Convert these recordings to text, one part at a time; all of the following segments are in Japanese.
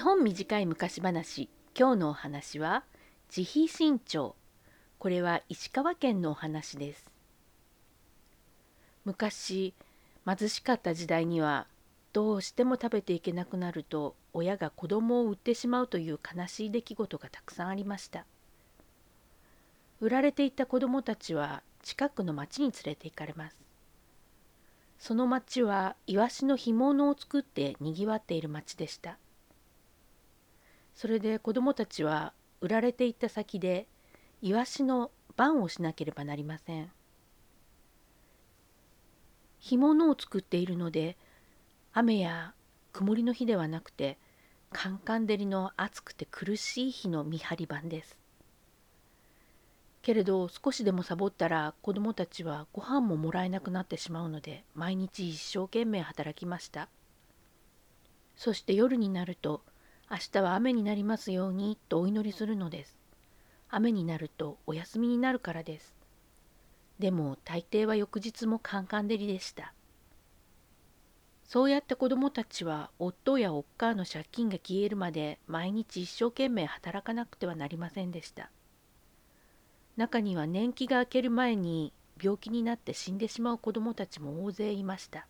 日本短い昔話今日のお話は慈悲新潮これは石川県のお話です。昔貧しかった時代にはどうしても食べていけなくなると親が子供を売ってしまうという悲しい出来事がたくさんありました。売られていた子供たちは近くの町に連れて行かれます。その町はイワシの干物を作ってにぎわっている町でした。それで子供たちは売られていった先でイワシの番をしなければなりません。干物を作っているので雨や曇りの日ではなくてカンカン照りの暑くて苦しい日の見張り番です。けれど少しでもサボったら子供たちはご飯ももらえなくなってしまうので毎日一生懸命働きました。そして夜になると明日は雨になりますようにとお祈りするのです。雨になるとお休みになるからです。でも大抵は翌日もカンカン照りでした。そうやって子供たちは夫やおっかの借金が消えるまで毎日一生懸命働かなくてはなりませんでした。中には年季が明ける前に病気になって死んでしまう子供たちも大勢いました。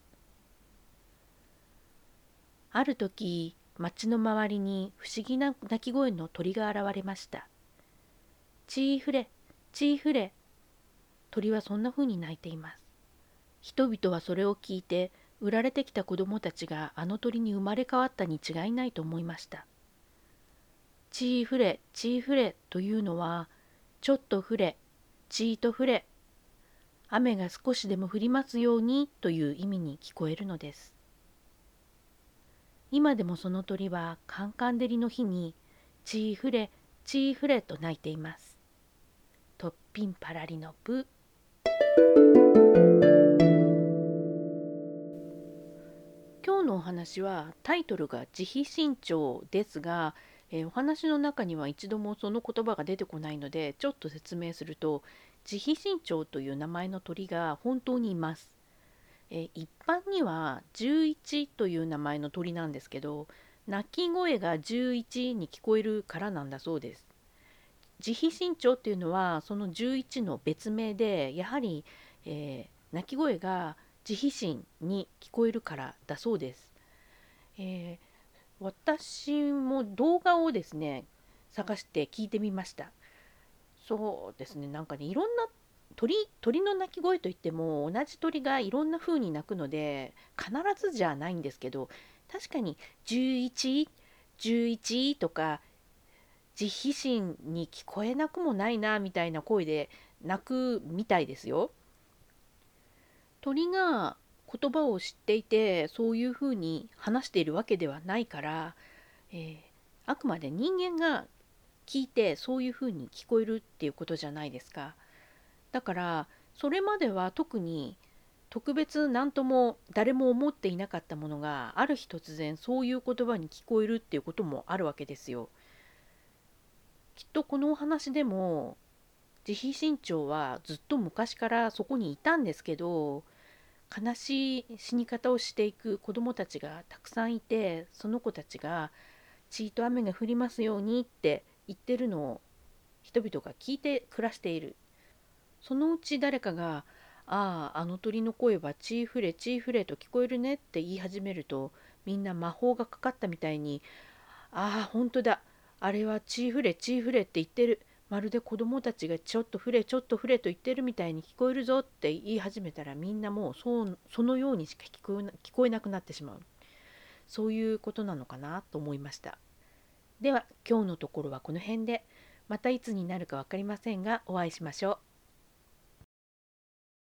ある時町の周りに不思議な鳴き声の鳥が現れました。チーフレチーフレ。鳥はそんな風に鳴いています。人々はそれを聞いて売られてきた子供たちがあの鳥に生まれ変わったに違いないと思いました。チーフレチーフレというのはちょっと降れ、ちーと降れ、雨が少しでも降りますようにという意味に聞こえるのです。今でもその鳥はカンカン照りの日に、ちーふれ、ちーふれと鳴いています。とっぴんパラリのプ。今日のお話はタイトルが慈悲新潮ですが、えー、お話の中には一度もその言葉が出てこないのでちょっと説明すると慈悲神鳥という名前の鳥が本当にいます。えー、一般には11という名前の鳥なんですけど鳴き声が11に聞こえるからなんだそうです。慈悲神鳥っていうのはその11の別名でやはり、えー、鳴き声が慈悲心に聞こえるからだそうです。えー私も動画をですね探して聞いてみましたそうですねなんかねいろんな鳥鳥の鳴き声といっても同じ鳥がいろんな風に鳴くので必ずじゃないんですけど確かに1111 11とか慈悲心に聞こえなくもないなみたいな声で鳴くみたいですよ。鳥が言葉を知っていてそういうふうに話しているわけではないから、えー、あくまで人間が聞いてそういうふうに聞こえるっていうことじゃないですか。だからそれまでは特に特別何とも誰も思っていなかったものがある日突然そういう言葉に聞こえるっていうこともあるわけですよ。きっとこのお話でも慈悲心潮はずっと昔からそこにいたんですけど悲しい死に方をしていく子どもたちがたくさんいてその子たちが「血と雨が降りますように」って言ってるのを人々が聞いて暮らしているそのうち誰かが「あああの鳥の声はチーフレチーフレと聞こえるね」って言い始めるとみんな魔法がかかったみたいに「ああ本当だ。あれはチーフレチーフレって言ってる。まるで子供たちがちょっと触れちょっと触れと言ってるみたいに聞こえるぞって言い始めたらみんなもうそうそのようにしか聞こ聞こえなくなってしまう。そういうことなのかな？と思いました。では今日のところはこの辺で。またいつになるか分かりませんがお会いしましょう。